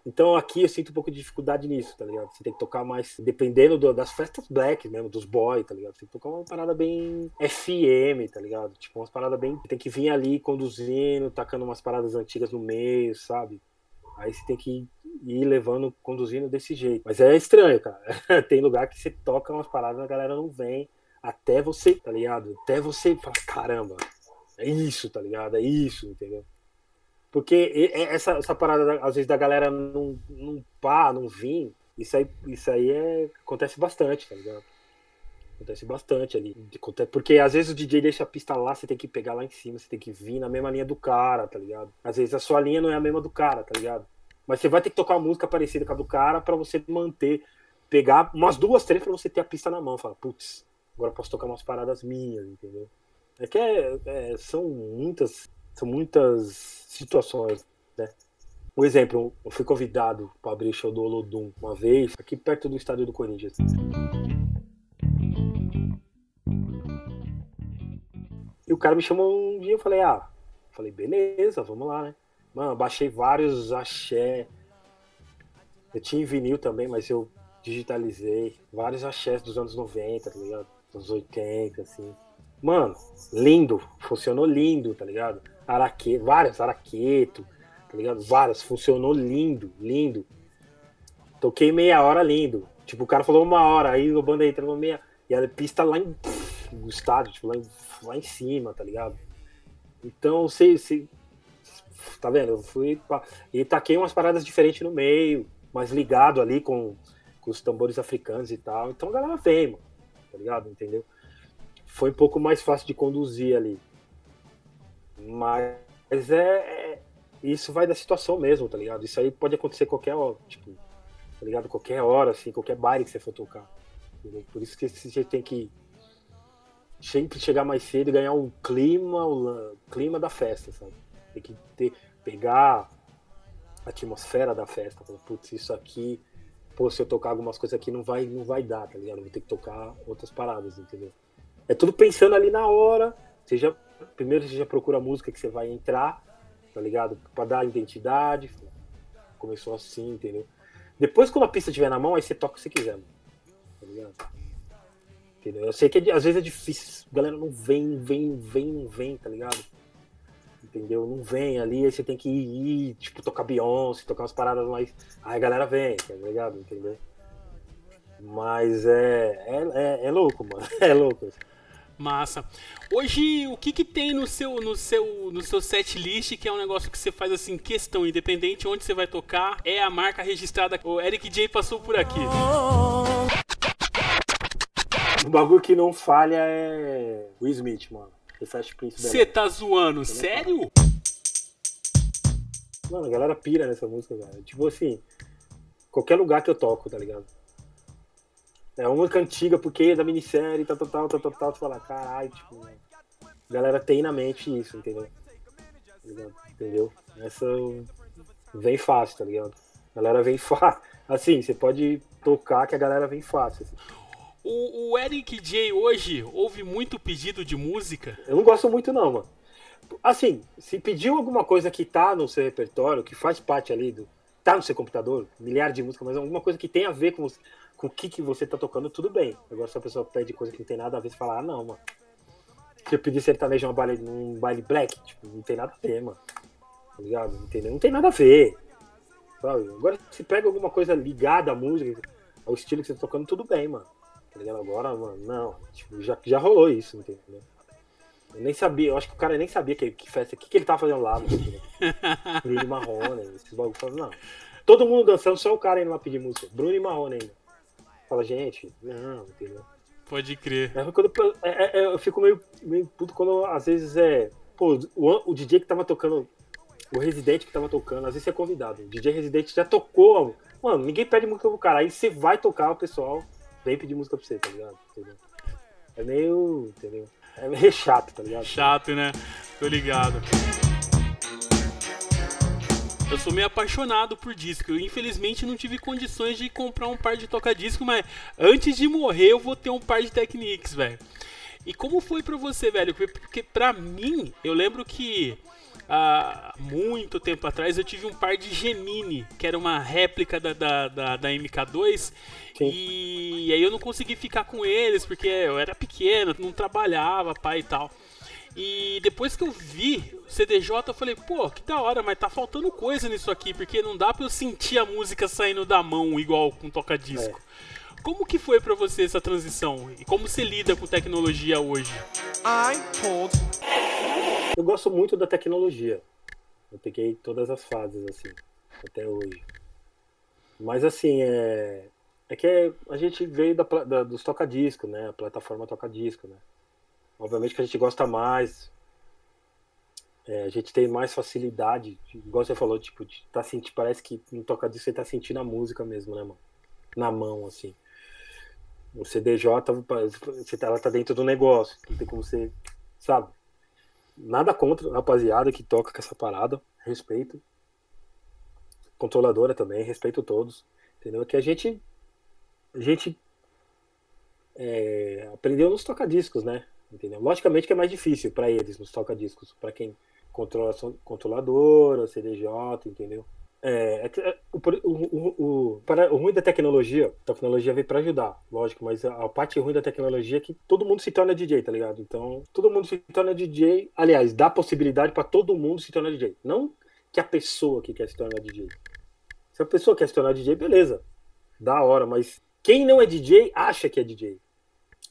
Então aqui eu sinto um pouco de dificuldade nisso, tá ligado? Você tem que tocar mais, dependendo do- das festas black mesmo, dos boy, tá ligado? Você tem que tocar uma parada bem FM, tá ligado? Tipo, umas paradas bem. Tem que vir ali conduzindo, tacando umas paradas antigas no meio, sabe? Aí você tem que ir levando, conduzindo desse jeito. Mas é estranho, cara. tem lugar que você toca umas paradas e a galera não vem até você, tá ligado? Até você falar, caramba, é isso, tá ligado? É isso, entendeu? Porque essa, essa parada, da- às vezes, da galera não, não pá, não vir, isso aí, isso aí é, acontece bastante, tá ligado? Acontece bastante ali. Porque às vezes o DJ deixa a pista lá, você tem que pegar lá em cima, você tem que vir na mesma linha do cara, tá ligado? Às vezes a sua linha não é a mesma do cara, tá ligado? Mas você vai ter que tocar uma música parecida com a do cara pra você manter, pegar umas duas, três pra você ter a pista na mão. Fala, putz, agora posso tocar umas paradas minhas, entendeu? É que é- é, são muitas, são muitas situações, né? Um exemplo, eu fui convidado para abrir show do Olodum uma vez, aqui perto do estádio do Corinthians. E o cara me chamou um dia, eu falei, ah, falei, beleza, vamos lá, né? Mano, baixei vários axé. Eu tinha em vinil também, mas eu digitalizei vários axés dos anos 90, tá ligado? Dos 80, assim. Mano, lindo, funcionou lindo, tá ligado? Araque, vários, araqueto, tá ligado? Várias, funcionou lindo, lindo. Toquei meia hora lindo. Tipo, o cara falou uma hora, aí a banda entra uma meia. E a pista lá em, no estádio, tipo, lá em, lá em cima, tá ligado? Então, você, você tá vendo? Eu fui pra, e taquei umas paradas diferentes no meio, mas ligado ali com, com os tambores africanos e tal. Então a galera vem, mano, tá ligado? Entendeu? Foi um pouco mais fácil de conduzir ali. Mas é, é isso vai da situação mesmo, tá ligado? Isso aí pode acontecer qualquer hora, tipo, tá ligado? Qualquer hora, assim, qualquer baile que você for tocar. Entendeu? Por isso que você tem que sempre chegar mais cedo e ganhar um clima, o clima da festa, sabe? Tem que ter, pegar a atmosfera da festa. Putz, isso aqui, pô, se eu tocar algumas coisas aqui não vai, não vai dar, tá ligado? vou ter que tocar outras paradas, entendeu? É tudo pensando ali na hora. Você já, primeiro você já procura a música que você vai entrar, tá ligado? Pra dar identidade. Começou assim, entendeu? Depois, quando a pista estiver na mão, aí você toca o que você quiser, mano. Tá ligado? Entendeu? Eu sei que é, às vezes é difícil. A galera não vem, vem, vem, vem, tá ligado? Entendeu? Não vem ali, aí você tem que ir, tipo, tocar Beyoncé, tocar umas paradas mais. Aí a galera vem, tá ligado? Entendeu? Mas é, é, é, é louco, mano. É louco. Massa. Hoje, o que que tem no seu, no seu, no seu set list que é um negócio que você faz assim, questão, independente onde você vai tocar, é a marca registrada. O Eric J passou por aqui. O bagulho que não falha é o Smith, mano. Você tá zoando? Sério? Mano, a galera pira nessa música, cara. Tipo assim, qualquer lugar que eu toco, tá ligado? É uma música antiga, porque é da minissérie, tal, tal, tal, tal, tal, tal. Tu fala, caralho, tipo, a galera tem na mente isso, entendeu? Entendeu? Essa vem fácil, tá ligado? A galera vem fácil. Assim, você pode tocar que a galera vem fácil. Assim. O, o Eric J hoje ouve muito pedido de música? Eu não gosto muito, não, mano. Assim, se pediu alguma coisa que tá no seu repertório, que faz parte ali do. tá no seu computador, milhares de músicas, mas alguma coisa que tem a ver com, com o que, que você tá tocando, tudo bem. Agora, se a pessoa pede coisa que não tem nada a ver, você fala, ah, não, mano. Se eu pedir sertanejo num baile, num baile black, tipo, não tem nada a ver, mano. Tá ligado? Entendeu? Não tem nada a ver. Sabe? Agora, se pega alguma coisa ligada à música, ao estilo que você tá tocando, tudo bem, mano. Tá ligado? Agora, mano, não. Tipo, já, já rolou isso, entendeu? Eu nem sabia, eu acho que o cara nem sabia que, que festa, o que, que ele tava fazendo lá, mano. Bruno Marrone, esses bagulhos. Não. Todo mundo dançando, só o cara indo lá pedir música. Bruno e Marrone ainda. Fala, gente, não, entendeu? Pode crer. É, quando, é, é, eu fico meio, meio puto quando às vezes é. Pô, o, o DJ que tava tocando. O residente que tava tocando, às vezes você é convidado. O DJ residente já tocou. Mano, ninguém pede música pro cara. Aí você vai tocar, o pessoal vem pedir música pra você, tá ligado? Entendeu? É meio. Entendeu? É meio chato, tá ligado? Chato, né? Tô ligado. Eu sou meio apaixonado por disco. Eu infelizmente não tive condições de comprar um par de toca-disco, mas antes de morrer eu vou ter um par de Technics, velho. E como foi pra você, velho? Porque pra mim, eu lembro que há muito tempo atrás eu tive um par de Gemini, que era uma réplica da, da, da, da MK2. E, e aí eu não consegui ficar com eles, porque eu era pequeno, não trabalhava, pai e tal. E depois que eu vi o CDJ, eu falei, pô, que da hora, mas tá faltando coisa nisso aqui, porque não dá pra eu sentir a música saindo da mão igual com toca-disco. É. Como que foi para você essa transição? E como você lida com tecnologia hoje? Eu gosto muito da tecnologia. Eu peguei todas as fases, assim, até hoje. Mas assim, é. É que a gente veio da, da dos toca-disco, né? A plataforma toca-disco, né? Obviamente que a gente gosta mais. É, a gente tem mais facilidade, igual você falou, tipo, de tá sentindo, parece que no toca disco você tá sentindo a música mesmo, né, mano? Na mão, assim. O CDJ, você tá, ela tá dentro do negócio, não tem como você, sabe? Nada contra a rapaziada que toca com essa parada, respeito. Controladora também, respeito todos, entendeu? Que a gente, a gente é, aprendeu nos toca-discos, né? Entendeu? Logicamente que é mais difícil para eles nos toca-discos, para quem controla controladora, CDJ, entendeu? É, é, é o, o, o, para, o ruim da tecnologia, a tecnologia veio para ajudar, lógico, mas a, a, parte ruim da tecnologia é que todo mundo se torna DJ, tá ligado? Então, todo mundo se torna DJ, aliás, dá possibilidade para todo mundo se tornar DJ. Não que a pessoa que quer se tornar DJ. Se a pessoa quer se tornar DJ, beleza. Da hora, mas quem não é DJ acha que é DJ.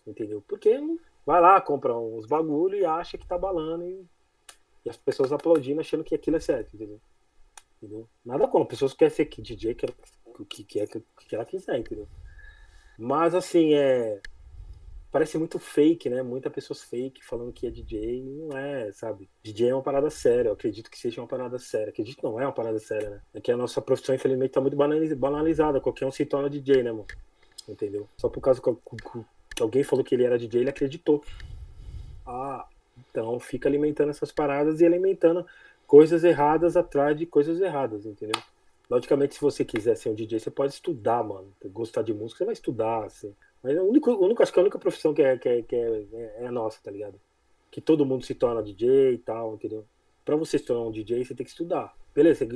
Entendeu? Porque vai lá, compra uns bagulho e acha que tá balando e, e as pessoas aplaudindo achando que aquilo é certo, entendeu? entendeu? Nada contra, pessoas querem ser DJ, que, que, que, que, que ela quiser, entendeu? Mas assim, é. Parece muito fake, né? Muitas pessoas fake falando que é DJ não é, sabe? DJ é uma parada séria, eu acredito que seja uma parada séria. Acredito não é uma parada séria, né? É que a nossa profissão, infelizmente, tá muito banalizada. Qualquer um se torna DJ, né, mano? Entendeu? Só por causa alguém falou que ele era DJ, ele acreditou. Ah, então fica alimentando essas paradas e alimentando coisas erradas atrás de coisas erradas, entendeu? Logicamente, se você quiser ser um DJ, você pode estudar, mano. Gostar de música, você vai estudar, assim. Mas o único, único, acho que a única profissão que é, que é, que é, é a nossa, tá ligado? Que todo mundo se torna DJ e tal, entendeu? Pra você se tornar um DJ, você tem que estudar. Beleza,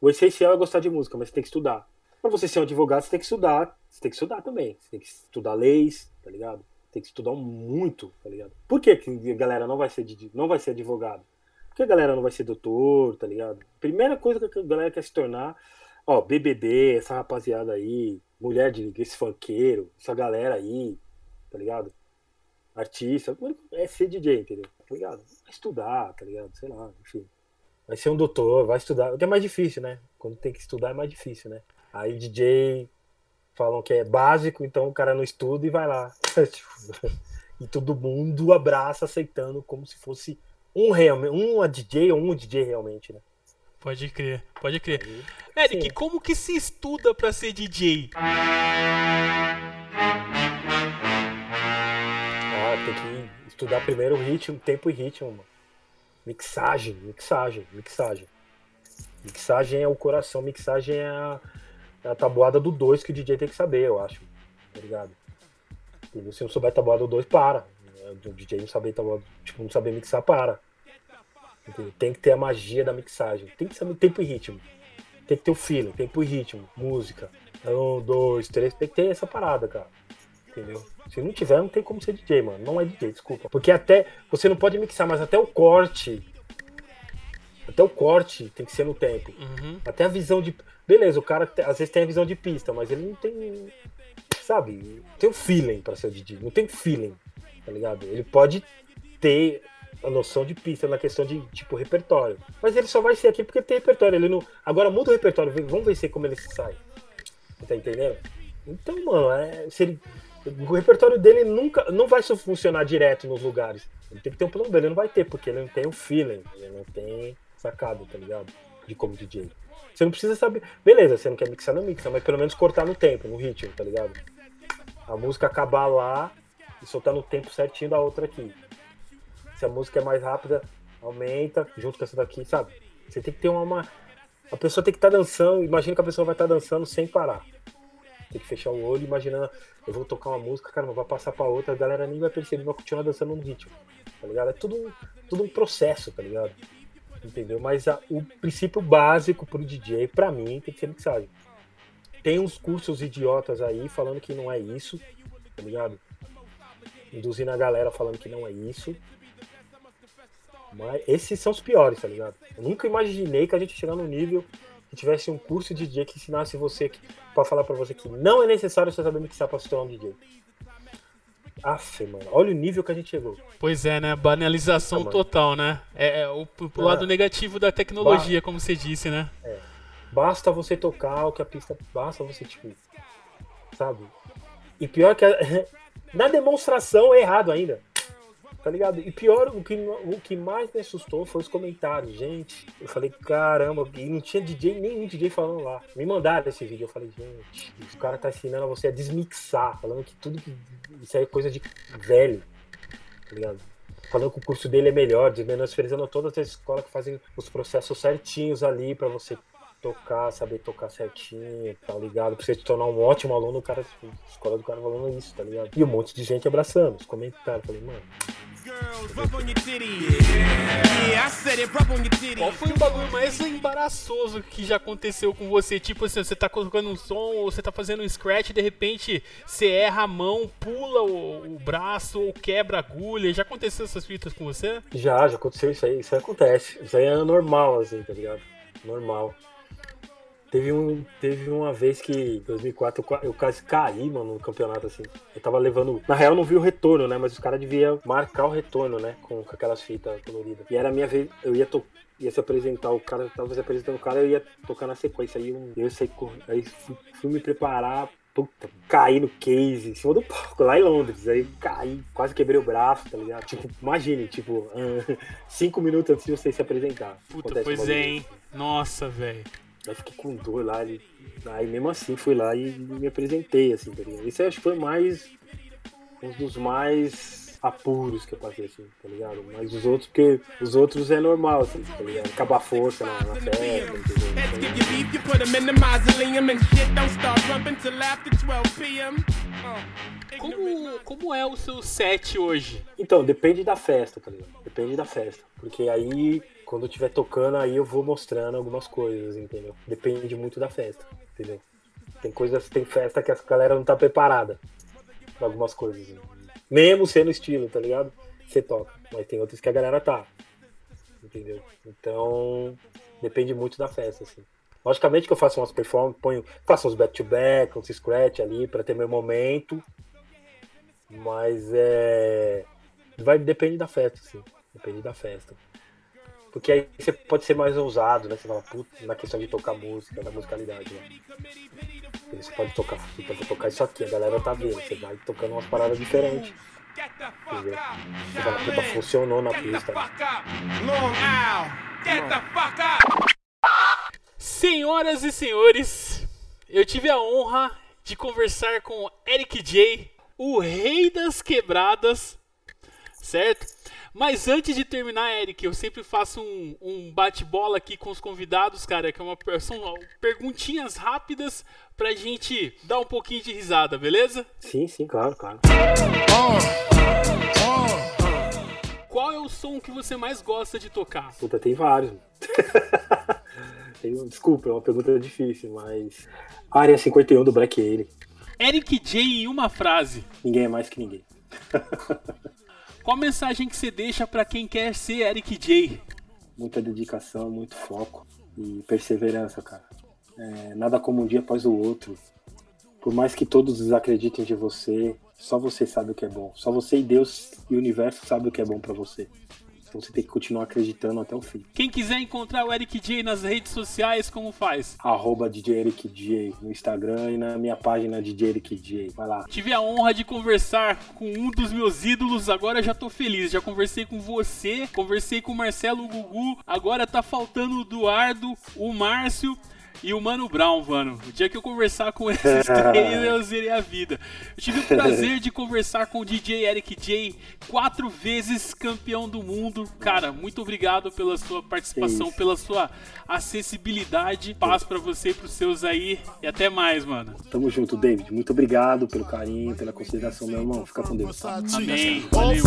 o essencial é gostar de música, mas você tem que estudar. Pra você ser um advogado, você tem que estudar. Você tem que estudar também. Você tem que estudar leis, tá ligado? Tem que estudar muito, tá ligado? Por que, que a galera não vai ser, não vai ser advogado? Porque a galera não vai ser doutor, tá ligado? Primeira coisa que a galera quer se tornar, ó, BBB, essa rapaziada aí, mulher de esse funkeiro, essa galera aí, tá ligado? Artista, é ser DJ, entendeu? Tá ligado? Vai estudar, tá ligado? Sei lá, enfim. Vai ser um doutor, vai estudar. O que é mais difícil, né? Quando tem que estudar é mais difícil, né? Aí DJ falam que é básico, então o cara não estuda e vai lá. E todo mundo abraça aceitando como se fosse um realmente, um DJ ou um DJ realmente, né? Pode crer, pode crer. Aí, Eric, sim. como que se estuda para ser DJ? Ah, tem que estudar primeiro o ritmo, tempo e ritmo, mano. Mixagem, mixagem, mixagem. Mixagem é o coração, mixagem é a, é a tabuada do 2 que o DJ tem que saber, eu acho. Tá ligado? Se não souber tabuada do 2, para. O DJ não saber tabuada, tipo, não saber mixar, para. Entendeu? Tem que ter a magia da mixagem. Tem que saber tempo e ritmo. Tem que ter o feeling, tempo e ritmo, música. Um, dois, três. Tem que ter essa parada, cara. Entendeu? Se não tiver, não tem como ser DJ, mano. Não é DJ, desculpa. Porque até. Você não pode mixar, mas até o corte. Até o corte tem que ser no tempo. Uhum. Até a visão de. Beleza, o cara às vezes tem a visão de pista, mas ele não tem. Sabe? Tem o feeling pra ser DJ. Não tem feeling, tá ligado? Ele pode ter a noção de pista na questão de tipo repertório. Mas ele só vai ser aqui porque tem repertório. Ele não. Agora muda o repertório, vamos ver se como ele sai. Tá entendendo? Então, mano, é, se ele, o repertório dele nunca não vai funcionar direto nos lugares. Ele tem que ter um plano dele, ele não vai ter, porque ele não tem o feeling, ele não tem sacado, tá ligado? De como DJ. Você não precisa saber. Beleza, você não quer mixar, não mixa, mas pelo menos cortar no tempo, no ritmo, tá ligado? A música acabar lá e soltar no tempo certinho da outra aqui. Se a música é mais rápida, aumenta, junto com essa daqui, sabe? Você tem que ter uma. uma... A pessoa tem que estar tá dançando, imagina que a pessoa vai estar tá dançando sem parar. Tem que fechar o olho imaginando, eu vou tocar uma música, cara, vai passar pra outra, a galera nem vai perceber, vai continuar dançando no ritmo, tá ligado? É tudo, tudo um processo, tá ligado? Entendeu? Mas a, o princípio básico pro DJ, pra mim, tem que ser mixagem. Tem uns cursos idiotas aí falando que não é isso, tá ligado? Induzindo a galera falando que não é isso. Mas esses são os piores, tá ligado? Eu nunca imaginei que a gente chegar no nível que tivesse um curso de DJ que ensinasse você para falar para você que não é necessário você saber mixar para se tornar um DJ. Aff, mano, olha o nível que a gente chegou. Pois é, né? Banalização ah, total, né? É, é o, o lado negativo da tecnologia, como você disse, né? É. Basta você tocar o que a pista. Basta você, tipo. Sabe? E pior que. A, na demonstração é errado ainda. Tá ligado? E pior, o que, o que mais me assustou foi os comentários, gente. Eu falei, caramba, e não tinha DJ, nenhum DJ falando lá. Me mandaram esse vídeo. Eu falei, gente, o cara tá ensinando a você a desmixar, falando que tudo que. Isso aí é coisa de velho. Tá ligado? Falando que o curso dele é melhor, menosprezando todas as escolas que fazem os processos certinhos ali para você tocar, saber tocar certinho, tá ligado? Pra você te tornar um ótimo aluno, o cara, a escola do cara falando isso, tá ligado? E um monte de gente abraçando, os comentários. Falei, mano, Qual foi o bagulho mais embaraçoso que já aconteceu com você? Tipo assim, você tá colocando um som ou você tá fazendo um scratch e de repente você erra a mão, pula o, o braço ou quebra a agulha. Já aconteceu essas fitas com você? Já, já aconteceu isso aí. Isso aí acontece. Isso aí é normal, assim, tá ligado? Normal. Teve, um, teve uma vez que, em 2004, eu, quase caí, mano, no campeonato, assim. Eu tava levando. Na real, não vi o retorno, né? Mas os caras deviam marcar o retorno, né? Com, com aquelas fitas coloridas. E era a minha vez. Eu ia, to, ia se apresentar, o cara tava se apresentando o cara, eu ia tocar na sequência. Aí eu, eu sei, aí fui, fui me preparar puta, caí no case, em cima do palco, lá em Londres. Aí caí, quase quebrei o braço, tá ligado? Tipo, imagine, tipo, cinco minutos antes de você se apresentar. Puta, pois é, hein? Nossa, velho. Aí fiquei com dor lá. E, aí mesmo assim fui lá e me apresentei, assim, tá ligado? Isso acho que foi mais. Um dos mais apuros que eu passei, assim, tá ligado? Mas os outros, porque os outros é normal, assim, tá ligado? Acabar a força na, na festa, Como, como é o seu set hoje? Então, depende da festa, tá ligado? Depende da festa. Porque aí quando eu estiver tocando, aí eu vou mostrando algumas coisas, entendeu? Depende muito da festa, entendeu? Tem coisas, tem festa que a galera não tá preparada pra algumas coisas. Mesmo sendo estilo, tá ligado? Você toca. Mas tem outras que a galera tá. Entendeu? Então, depende muito da festa, assim. Logicamente que eu faço umas performances, ponho, faço uns back-to-back, uns scratch ali para ter meu momento. Mas é. Vai, depende da festa, sim. Depende da festa. Porque aí você pode ser mais ousado, né? Você fala, puta, na questão de tocar música, da musicalidade, né? Você pode tocar, você pode tocar isso aqui, a galera tá vendo, você vai tocando umas paradas diferentes. Entendeu? Fala, puta, funcionou na pista. Senhoras e senhores, eu tive a honra de conversar com Eric J, o rei das quebradas, certo? Mas antes de terminar, Eric, eu sempre faço um, um bate-bola aqui com os convidados, cara, que é uma, são perguntinhas rápidas pra gente dar um pouquinho de risada, beleza? Sim, sim, claro, claro. Qual é o som que você mais gosta de tocar? Puta, tem vários. desculpa, é uma pergunta difícil, mas. Área 51 do Black Alien. Eric J em uma frase. Ninguém é mais que ninguém. Qual mensagem que você deixa para quem quer ser Eric J? Muita dedicação, muito foco e perseverança, cara. É, nada como um dia após o outro. Por mais que todos desacreditem de você, só você sabe o que é bom. Só você e Deus e o universo sabem o que é bom para você. Então você tem que continuar acreditando até o fim. Quem quiser encontrar o Eric J nas redes sociais, como faz? Arroba DJ Eric J no Instagram e na minha página DJ Eric J. Vai lá. Tive a honra de conversar com um dos meus ídolos, agora já tô feliz. Já conversei com você, conversei com o Marcelo Gugu, agora tá faltando o Eduardo, o Márcio e o Mano Brown, mano. O dia que eu conversar com esses três, eu zerei a vida. Eu tive o prazer de conversar com o DJ Eric J, quatro vezes campeão do mundo. Cara, muito obrigado pela sua participação, pela sua acessibilidade. Paz para você e pros seus aí. E até mais, mano. Tamo junto, David. Muito obrigado pelo carinho, pela consideração, meu irmão. Fica com Deus. Tá? Amém. Valeu.